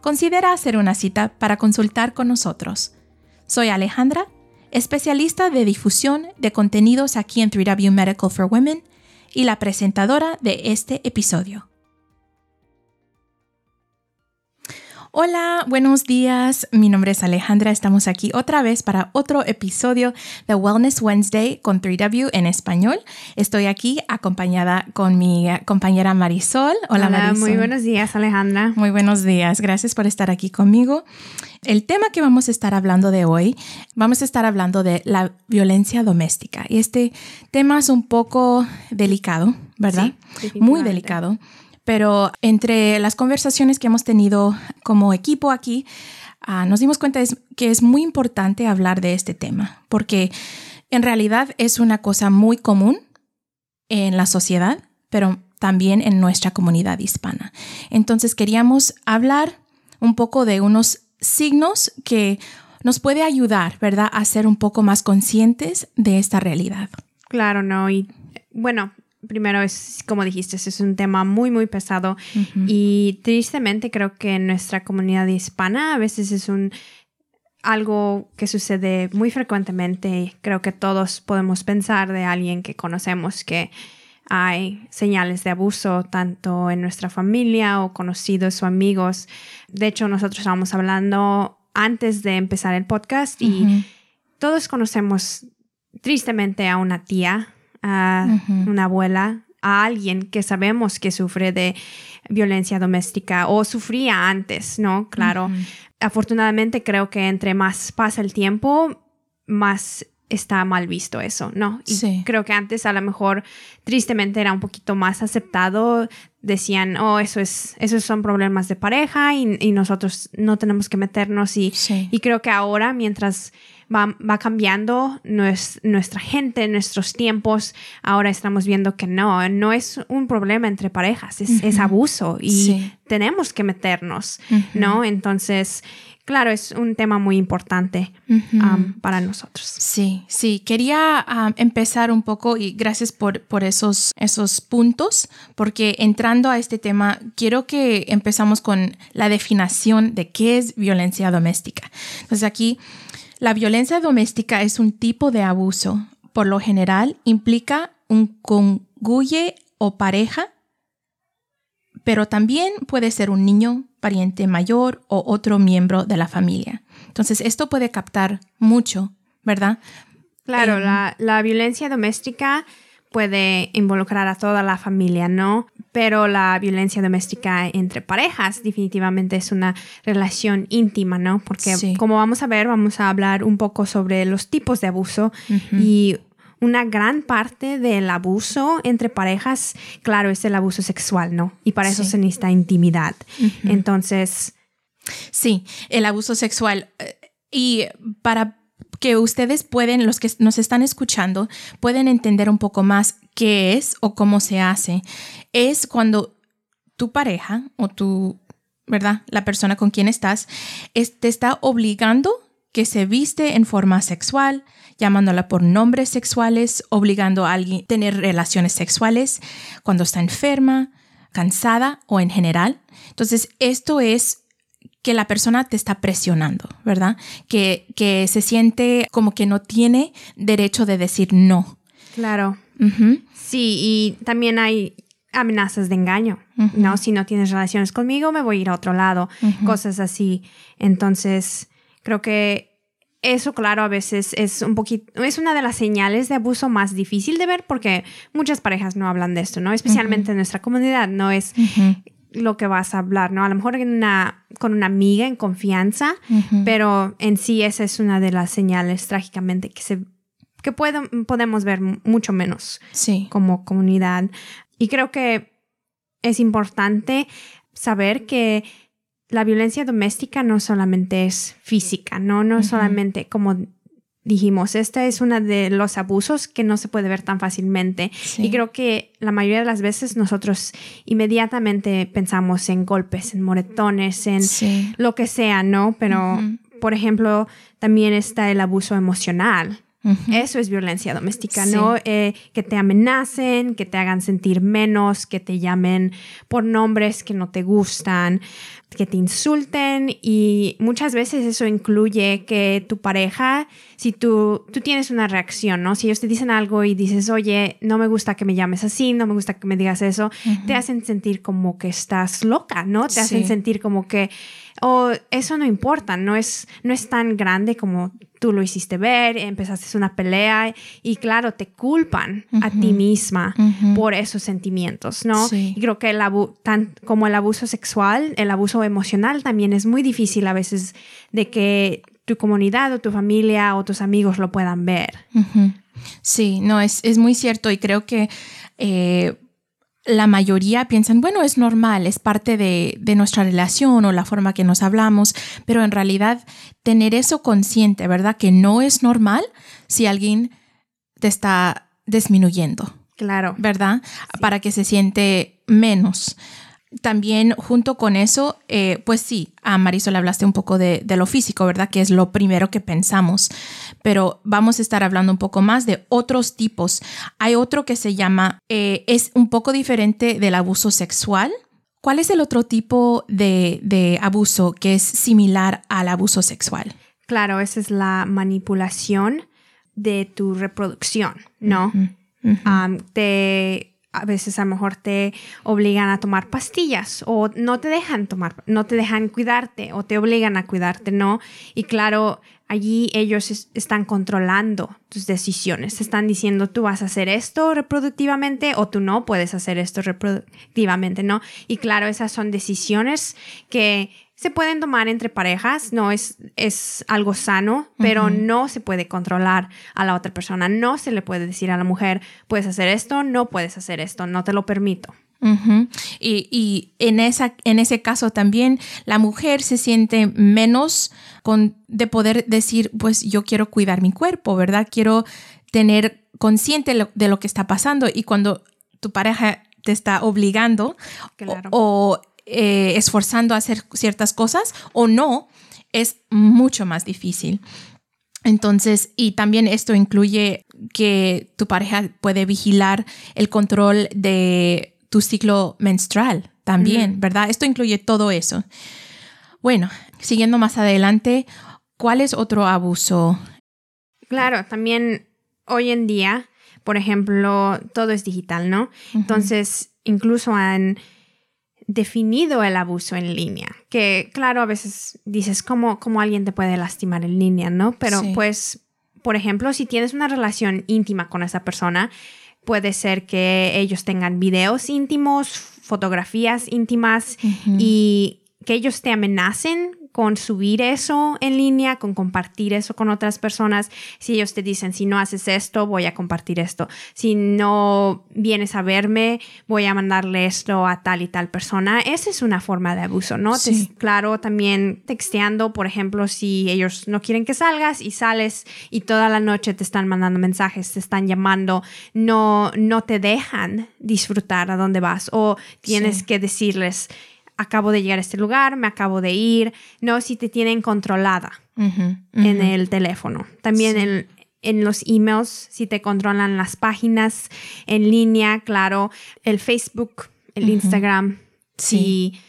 considera hacer una cita para consultar con nosotros. Soy Alejandra, especialista de difusión de contenidos aquí en 3W Medical for Women y la presentadora de este episodio. Hola, buenos días. Mi nombre es Alejandra. Estamos aquí otra vez para otro episodio de Wellness Wednesday con 3W en español. Estoy aquí acompañada con mi compañera Marisol. Hola, Marisol. Muy buenos días, Alejandra. Muy buenos días. Gracias por estar aquí conmigo. El tema que vamos a estar hablando de hoy, vamos a estar hablando de la violencia doméstica. Y este tema es un poco delicado, ¿verdad? Muy delicado pero entre las conversaciones que hemos tenido como equipo aquí, ah, nos dimos cuenta que es muy importante hablar de este tema, porque en realidad es una cosa muy común en la sociedad, pero también en nuestra comunidad hispana. Entonces queríamos hablar un poco de unos signos que nos puede ayudar, ¿verdad?, a ser un poco más conscientes de esta realidad. Claro, no. Y bueno, primero es, como dijiste, es un tema muy, muy pesado y tristemente creo que en nuestra comunidad hispana a veces es un algo que sucede muy frecuentemente. Creo que todos podemos pensar de alguien que conocemos que hay señales de abuso tanto en nuestra familia o conocidos o amigos. De hecho, nosotros estábamos hablando antes de empezar el podcast y todos conocemos tristemente a una tía a una abuela, a alguien que sabemos que sufre de violencia doméstica o sufría antes, ¿no? Claro. Afortunadamente creo que entre más pasa el tiempo, más está mal visto eso, ¿no? Y creo que antes a lo mejor tristemente era un poquito más aceptado, decían, oh, eso es, esos son problemas de pareja y, nosotros no tenemos que meternos y, y creo que ahora mientras va, cambiando nuestra gente, nuestros tiempos. Ahora estamos viendo que no, no es un problema entre parejas, es, abuso y tenemos que meternos, ¿no? Entonces, claro, es un tema muy importante um, para nosotros. Sí, sí. Quería um, empezar un poco y gracias por, por esos, esos puntos, porque entrando a este tema, quiero que empezamos con la definición de qué es violencia doméstica. Entonces aquí la violencia doméstica es un tipo de abuso. Por lo general, implica un congüe o pareja, pero también puede ser un niño, pariente mayor o otro miembro de la familia. Entonces, esto puede captar mucho, ¿verdad? Claro, la, la violencia doméstica puede involucrar a toda la familia, ¿no? Pero la violencia doméstica entre parejas definitivamente es una relación íntima, ¿no? Porque como vamos a ver, vamos a hablar un poco sobre los tipos de abuso y una gran parte del abuso entre parejas, claro, es el abuso sexual, ¿no? Y para eso se necesita intimidad. Entonces... Sí, el abuso sexual. Eh, y para que ustedes pueden, los que nos están escuchando, pueden entender un poco más qué es o cómo se hace. Es cuando tu pareja o tu, ¿verdad? La persona con quien estás, te está obligando que se viste en forma sexual, llamándola por nombres sexuales, obligando a alguien a tener relaciones sexuales cuando está enferma, cansada o en general. Entonces, esto es que la persona te está presionando, ¿verdad? Que, que se siente como que no tiene derecho de decir no. Claro. Sí, y también hay amenazas de engaño, ¿no? Si no tienes relaciones conmigo, me voy a ir a otro lado, cosas así. Entonces, creo que eso, claro, a veces es un poquito, es una de las señales de abuso más difícil de ver porque muchas parejas no hablan de esto, ¿no? Especialmente en nuestra comunidad, no es lo que vas a hablar, ¿no? A lo mejor una, con una amiga en confianza, pero en sí esa es una de las señales trágicamente que se que podemos ver mucho menos sí. como comunidad. Y creo que es importante saber que la violencia doméstica no solamente es física, no, no solamente como dijimos, este es uno de los abusos que no se puede ver tan fácilmente. Y creo que la mayoría de las veces nosotros inmediatamente pensamos en golpes, en moretones, en lo que sea, ¿no? Pero, por ejemplo, también está el abuso emocional. Eso es violencia doméstica, ¿no? Eh, que te amenacen, que te hagan sentir menos, que te llamen por nombres que no te gustan, que te insulten y muchas veces eso incluye que tu pareja, si tú, tú tienes una reacción, ¿no? Si ellos te dicen algo y dices, oye, no me gusta que me llames así, no me gusta que me digas eso, te hacen sentir como que estás loca, ¿no? Te hacen sentir como que o eso no importa, no es, no es tan grande como tú lo hiciste ver, empezaste una pelea y claro, te culpan a ti misma por esos sentimientos, ¿no? Y creo que el tan como el abuso sexual, el abuso emocional también es muy difícil a veces de que tu comunidad o tu familia o tus amigos lo puedan ver. Sí, no, es, es, muy cierto y creo que... Eh, la mayoría piensan, bueno, es normal, es parte de, de, nuestra relación o la forma que nos hablamos, pero en realidad tener eso consciente, ¿verdad? Que no es normal si alguien te está disminuyendo. Claro. ¿Verdad? Para que se siente menos. También junto con eso, eh, pues sí, a Marisol hablaste un poco de, lo físico, ¿verdad? Que es lo primero que pensamos, pero vamos a estar hablando un poco más de otros tipos. Hay otro que se llama, eh, es un poco diferente del abuso sexual. ¿Cuál es el otro tipo de, abuso que es similar al abuso sexual? Claro, esa es la manipulación de tu reproducción, ¿no? te a veces a lo mejor te obligan a tomar pastillas o no te dejan tomar, no te dejan cuidarte o te obligan a cuidarte, ¿no? Y claro, allí ellos están controlando tus decisiones, están diciendo tú vas a hacer esto reproductivamente o tú no puedes hacer esto reproductivamente, ¿no? Y claro, esas son decisiones que se pueden tomar entre parejas, no es, es algo sano, pero no se puede controlar a la otra persona. No se le puede decir a la mujer, puedes hacer esto, no puedes hacer esto, no te lo permito. y, en, esa, en ese caso también la mujer se siente menos con, de poder decir, pues yo quiero cuidar mi cuerpo, ¿verdad? Quiero tener consciente de lo que está pasando y cuando tu pareja te está obligando o, eh, esforzando a hacer ciertas cosas o no, es mucho más difícil. Entonces, y también esto incluye que tu pareja puede vigilar el control de tu ciclo menstrual también, ¿verdad? Esto incluye todo eso. Bueno, siguiendo más adelante, ¿cuál es otro abuso? Claro, también hoy en día, por ejemplo, todo es digital, ¿no? Entonces, incluso en definido el abuso en línea. Que claro, a veces dices, ¿cómo, cómo alguien te puede lastimar en línea, no? Pero pues, por ejemplo, si tienes una relación íntima con esa persona, puede ser que ellos tengan videos íntimos, fotografías íntimas y que ellos te amenacen con subir eso en línea, con compartir eso con otras personas. Si ellos te dicen, si no haces esto, voy a compartir esto. Si no vienes a verme, voy a mandarle esto a tal y tal persona. Esa es una forma de abuso, ¿no? claro, también texteando, por ejemplo, si ellos no quieren que salgas y sales y toda la noche te están mandando mensajes, te están llamando, no, no te dejan disfrutar a dónde vas o tienes que decirles, acabo de llegar a este lugar, me acabo de ir, no si te tienen controlada en el teléfono. También en, los emails, si te controlan las páginas en línea, claro, el Facebook, el Instagram, si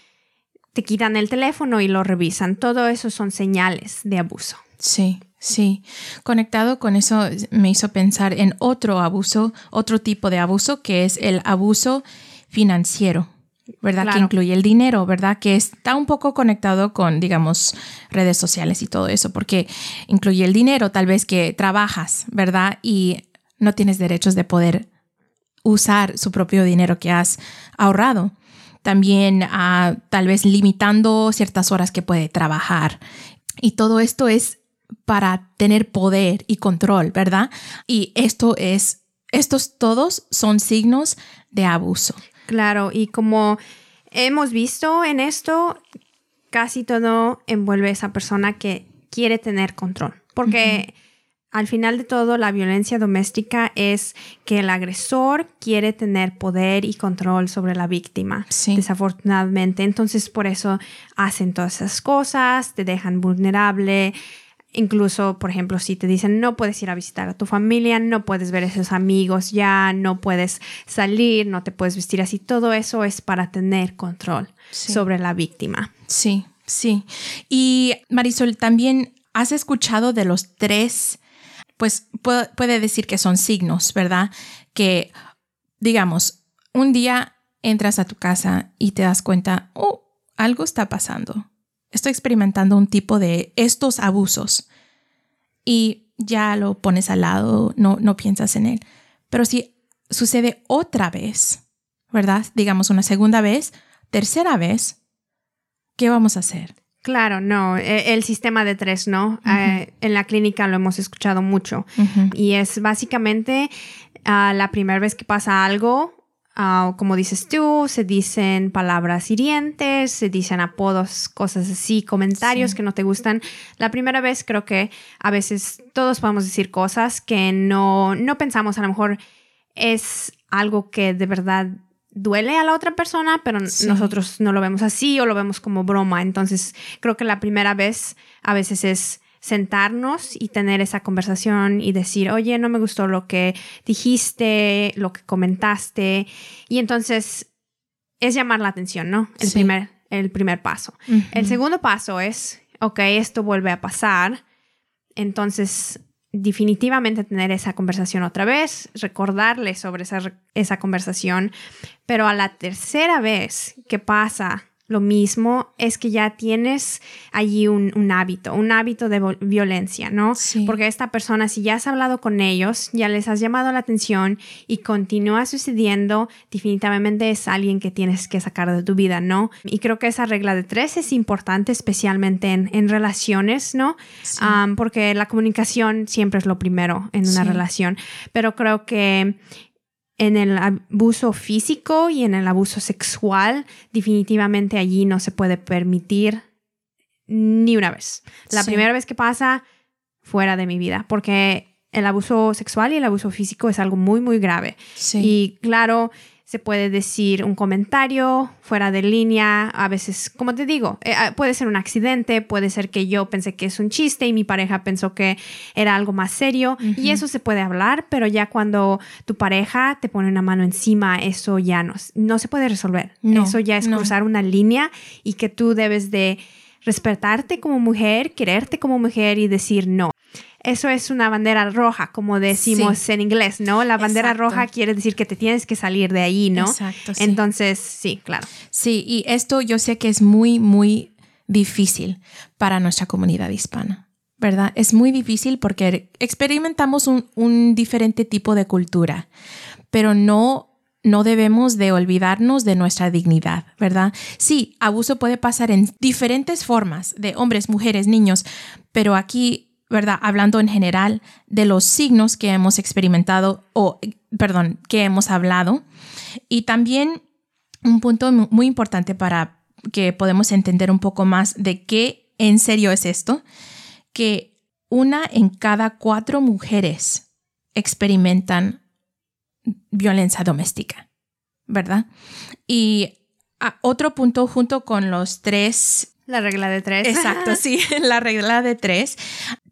te quitan el teléfono y lo revisan, todo eso son señales de abuso. Sí. Sí, conectado con eso me hizo pensar en otro abuso, otro tipo de abuso que es el abuso financiero. ¿Verdad? Que incluye el dinero, ¿verdad? Que está un poco conectado con, digamos, redes sociales y todo eso, porque incluye el dinero, tal vez que trabajas, ¿verdad? Y no tienes derechos de poder usar su propio dinero que has ahorrado. También ah, tal vez limitando ciertas horas que puede trabajar. Y todo esto es para tener poder y control, ¿verdad? Y esto es, estos todos son signos de abuso. Claro, y como hemos visto en esto, casi todo envuelve a esa persona que quiere tener control, porque al final de todo la violencia doméstica es que el agresor quiere tener poder y control sobre la víctima, desafortunadamente. Entonces por eso hacen todas esas cosas, te dejan vulnerable Incluso, por ejemplo, si te dicen no puedes ir a visitar a tu familia, no puedes ver a esos amigos ya, no puedes salir, no te puedes vestir así, todo eso es para tener control sobre la víctima. Sí, sí. Y Marisol, también has escuchado de los tres, pues puede decir que son signos, ¿verdad? Que, digamos, un día entras a tu casa y te das cuenta, oh, algo está pasando estoy experimentando un tipo de estos abusos y ya lo pones al lado, no, no piensas en él. Pero si sucede otra vez, ¿verdad? Digamos una segunda vez, tercera vez, ¿qué vamos a hacer? Claro, no, e, el sistema de tres, ¿no? Eh, en la clínica lo hemos escuchado mucho y es básicamente ah, la primera vez que pasa algo, Ah, como dices tú, se dicen palabras hirientes, se dicen apodos, cosas así, comentarios que no te gustan. La primera vez creo que a veces todos podemos decir cosas que no, no pensamos, a lo mejor es algo que de verdad duele a la otra persona, pero nosotros no lo vemos así o lo vemos como broma. Entonces creo que la primera vez a veces es sentarnos y tener esa conversación y decir, oye, no me gustó lo que dijiste, lo que comentaste. Y entonces es llamar la atención, ¿no? El, primer, el primer paso. El segundo paso es, ok, esto vuelve a pasar. Entonces, definitivamente tener esa conversación otra vez, recordarle sobre esa, esa conversación. Pero a la tercera vez que pasa lo mismo es que ya tienes allí un, hábito, un hábito de violencia, ¿no? Porque esta persona, si ya has hablado con ellos, ya les has llamado la atención y continúa sucediendo, definitivamente es alguien que tienes que sacar de tu vida, ¿no? Y creo que esa regla de tres es importante, especialmente en, relaciones, ¿no? porque la comunicación siempre es lo primero en una relación, pero creo que en el abuso físico y en el abuso sexual, definitivamente allí no se puede permitir ni una vez. La primera vez que pasa, fuera de mi vida, porque el abuso sexual y el abuso físico es algo muy, muy grave. Y claro, se puede decir un comentario fuera de línea, a veces, como te digo, eh, ah, puede ser un accidente, puede ser que yo pensé que es un chiste y mi pareja pensó que era algo más serio y eso se puede hablar, pero ya cuando tu pareja te pone una mano encima, eso ya no, no se puede resolver. eso ya es cruzar una línea y que tú debes de respetarte como mujer, quererte como mujer y decir no eso es una bandera roja, como decimos en inglés, ¿no? La bandera roja quiere decir que te tienes que salir de ahí, ¿no? Exacto. Entonces, sí, claro. Sí, y esto yo sé que es muy, muy difícil para nuestra comunidad hispana, ¿verdad? Es muy difícil porque experimentamos un, un diferente tipo de cultura, pero no no debemos de olvidarnos de nuestra dignidad, ¿verdad? Sí, abuso puede pasar en diferentes formas, de hombres, mujeres, niños, pero aquí ¿verdad? Hablando en general de los signos que hemos experimentado o, perdón, que hemos hablado. Y también un punto muy importante para que podemos entender un poco más de qué en serio es esto, que una en cada cuatro mujeres experimentan violencia doméstica, ¿verdad? Y otro punto junto con los tres la regla de tres. Exacto, sí, la regla de tres.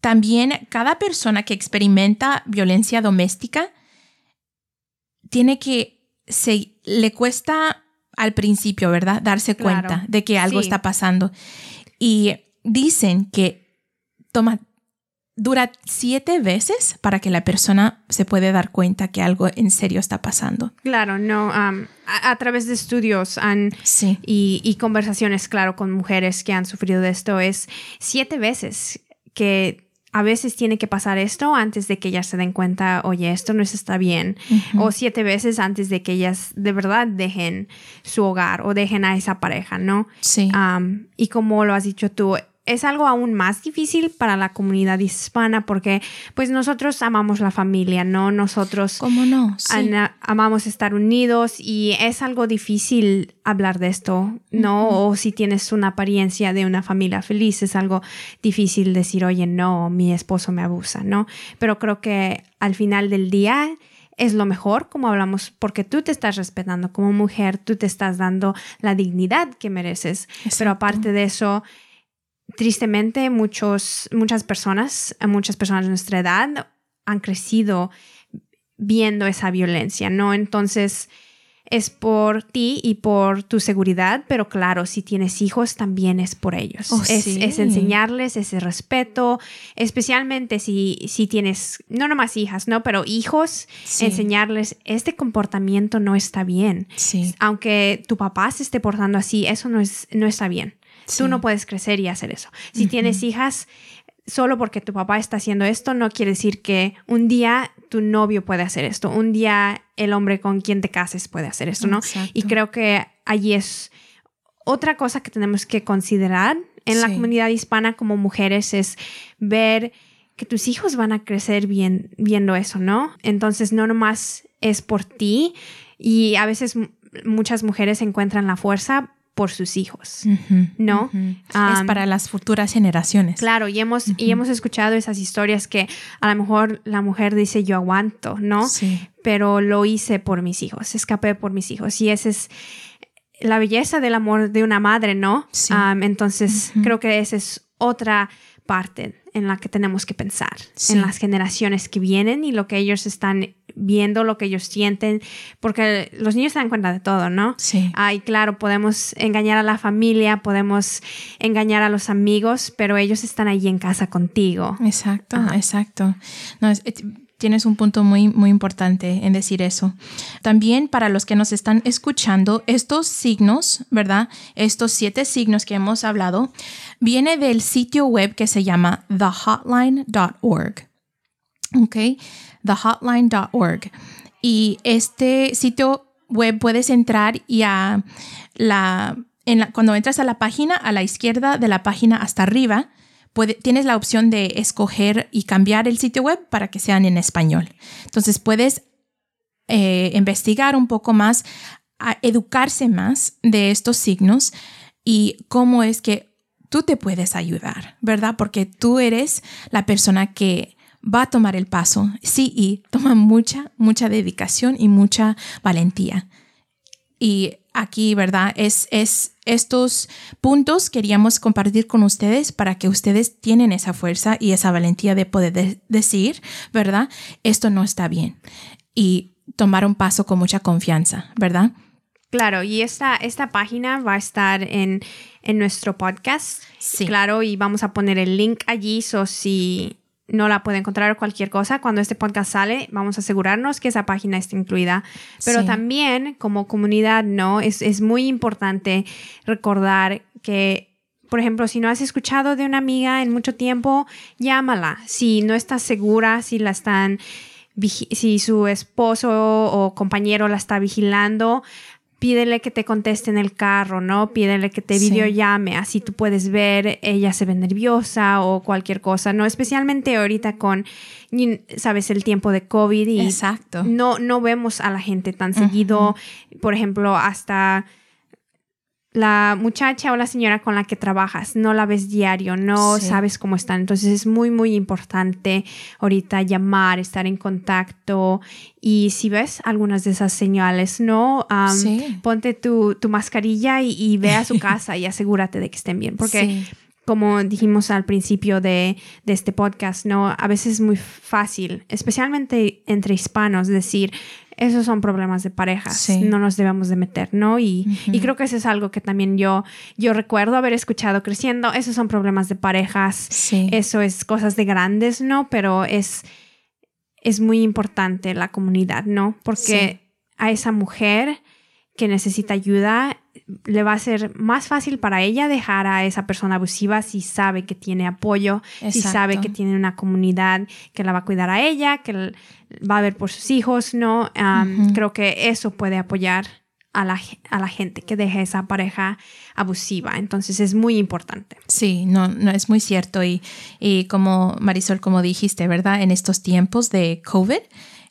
También cada persona que experimenta violencia doméstica tiene que, se, le cuesta al principio, ¿verdad? Darse cuenta de que algo está pasando. Y dicen que toma dura siete veces para que la persona se puede dar cuenta que algo en serio está pasando. Claro, no, a, través de estudios han, y, y, conversaciones, claro, con mujeres que han sufrido de esto, es siete veces que a veces tiene que pasar esto antes de que ellas se den cuenta, oye, esto no está bien. O siete veces antes de que ellas de verdad dejen su hogar o dejen a esa pareja, ¿no? Sí. y como lo has dicho tú, es algo aún más difícil para la comunidad hispana porque pues nosotros amamos la familia, ¿no? Nosotros ¿Cómo no? amamos estar unidos y es algo difícil hablar de esto, ¿no? O si tienes una apariencia de una familia feliz, es algo difícil decir, oye, no, mi esposo me abusa, ¿no? Pero creo que al final del día es lo mejor, como hablamos, porque tú te estás respetando como mujer, tú te estás dando la dignidad que mereces. Pero aparte de eso, tristemente muchos, muchas personas, muchas personas de nuestra edad han crecido viendo esa violencia, ¿no? Entonces es por ti y por tu seguridad, pero claro, si tienes hijos también es por ellos. Oh, es, enseñarles ese respeto, especialmente si, si tienes, no nomás hijas, ¿no? Pero hijos, enseñarles este comportamiento no está bien. Aunque tu papá se esté portando así, eso no, es, no está bien. Tú no puedes crecer y hacer eso. Si tienes hijas, solo porque tu papá está haciendo esto, no quiere decir que un día tu novio puede hacer esto, un día el hombre con quien te cases puede hacer esto, ¿no? Y creo que allí es otra cosa que tenemos que considerar en la comunidad hispana como mujeres es ver que tus hijos van a crecer bien, viendo eso, ¿no? Entonces no nomás es por ti y a veces muchas mujeres encuentran la fuerza por sus hijos, ¿no? es para las futuras generaciones. Claro, y hemos, y hemos escuchado esas historias que a lo mejor la mujer dice yo aguanto, ¿no? Sí. Pero lo hice por mis hijos, escapé por mis hijos. Y esa es la belleza del amor de una madre, ¿no? Sí. entonces, creo que esa es otra parte en la que tenemos que pensar, en las generaciones que vienen y lo que ellos están viendo, lo que ellos sienten, porque los niños se dan cuenta de todo, ¿no? Sí. Ay, claro, podemos engañar a la familia, podemos engañar a los amigos, pero ellos están allí en casa contigo. Exacto, exacto. No, es, tienes un punto muy, muy importante en decir eso. También para los que nos están escuchando, estos signos, ¿verdad? Estos siete signos que hemos hablado, viene del sitio web que se llama thehotline.org. ¿Ok? thehotline.org. Y este sitio web puedes entrar y a la, cuando entras a la página, a la izquierda de la página hasta arriba, tienes la opción de escoger y cambiar el sitio web para que sean en español. Entonces puedes eh, investigar un poco más, educarse más de estos signos y cómo es que tú te puedes ayudar, ¿verdad? Porque tú eres la persona que va a tomar el paso, sí, y toma mucha, mucha dedicación y mucha valentía. Y aquí, ¿verdad? Es, es estos puntos queríamos compartir con ustedes para que ustedes tienen esa fuerza y esa valentía de poder decir, ¿verdad? Esto no está bien. Y tomar un paso con mucha confianza, ¿verdad? Claro, y esta, esta página va a estar en, en nuestro podcast. Sí. Claro, y vamos a poner el link allí, so si no la puede encontrar cualquier cosa. Cuando este podcast sale, vamos a asegurarnos que esa página esté incluida. Pero también como comunidad, ¿no? Es, es muy importante recordar que por ejemplo, si no has escuchado de una amiga en mucho tiempo, llámala. Si no estás segura, si la están, si su esposo o compañero la está vigilando, pídele que te conteste en el carro, ¿no? Pídele que te videollame, así tú puedes ver, ella se ve nerviosa o cualquier cosa, ¿no? Especialmente ahorita con, sabes, el tiempo de COVID y Exacto. No, no vemos a la gente tan seguido, por ejemplo, hasta la muchacha o la señora con la que trabajas, no la ves diario, no sabes cómo están. Entonces es muy, muy importante ahorita llamar, estar en contacto y si ves algunas de esas señales, no, ponte tu, mascarilla y, ve a su casa y asegúrate de que estén bien, porque... Como dijimos al principio de, de este podcast, ¿no? A veces es muy fácil, especialmente entre hispanos, decir, esos son problemas de parejas, no nos debemos de meter, ¿no? Y, y, creo que eso es algo que también yo, yo recuerdo haber escuchado creciendo, esos son problemas de parejas, eso es cosas de grandes, ¿no? Pero es, es muy importante la comunidad, ¿no? Porque a esa mujer que necesita ayuda, le va a ser más fácil para ella dejar a esa persona abusiva si sabe que tiene apoyo, si sabe que tiene una comunidad que la va a cuidar a ella, que va a ver por sus hijos, ¿no? Creo que eso puede apoyar a la, a la, gente que deje esa pareja abusiva. Entonces es muy importante. Sí, no, no es muy cierto. Y, y como Marisol, como dijiste, ¿verdad? En estos tiempos de COVID,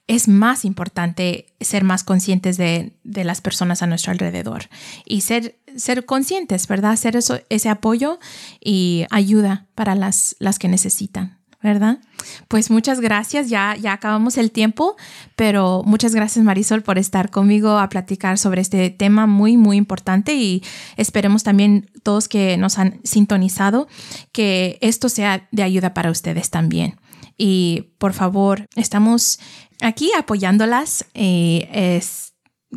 es más importante ser más conscientes de, las personas a nuestro alrededor y ser, ser conscientes, ¿verdad? Hacer eso, ese apoyo y ayuda para las, las que necesitan. ¿verdad? Pues muchas gracias, ya, ya acabamos el tiempo, pero muchas gracias Marisol por estar conmigo a platicar sobre este tema muy, muy importante y esperemos también todos que nos han sintonizado que esto sea de ayuda para ustedes también. Y por favor, estamos aquí apoyándolas. Eh, es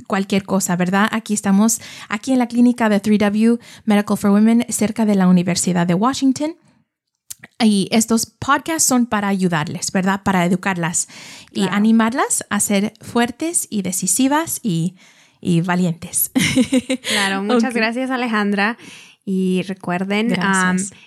cualquier cosa, ¿verdad? Aquí estamos, aquí en la clínica de 3W Medical for Women, cerca de la Universidad de Washington. Y estos podcasts son para ayudarles, ¿verdad? Para educarlas y animarlas a ser fuertes y decisivas y, y valientes. Claro, muchas gracias Alejandra. Y recuerden,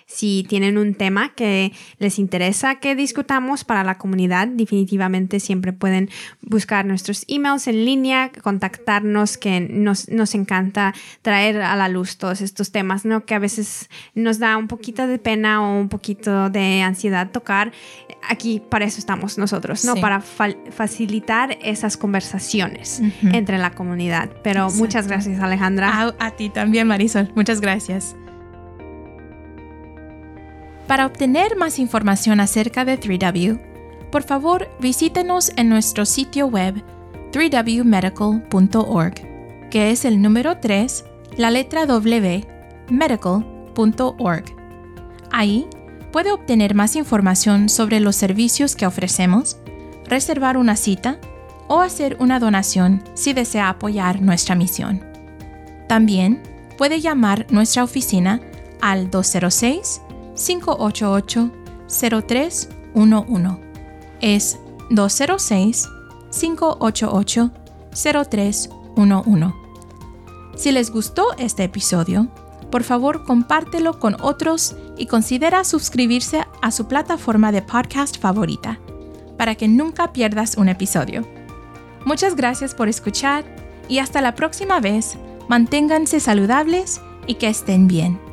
si tienen un tema que les interesa que discutamos para la comunidad, definitivamente siempre pueden buscar nuestros emails en línea, contactarnos, que nos, nos encanta traer a la luz todos estos temas, ¿no? Que a veces nos da un poquito de pena o un poquito de ansiedad tocar. Aquí para eso estamos nosotros, ¿no? Para facilitar esas conversaciones entre la comunidad. Pero muchas gracias, Alejandra. a ti también, Marisol. Muchas gracias. Para obtener más información acerca de 3W, por favor visítenos en nuestro sitio web 3wmedical.org, que es el número 3, la letra W, medical.org. Ahí puede obtener más información sobre los servicios que ofrecemos, reservar una cita o hacer una donación si desea apoyar nuestra misión. También puede llamar nuestra oficina al 206 588-0311. Es 206-588-0311. Si les gustó este episodio, por favor compártelo con otros y considera suscribirse a su plataforma de podcast favorita para que nunca pierdas un episodio. Muchas gracias por escuchar y hasta la próxima vez, manténganse saludables y que estén bien.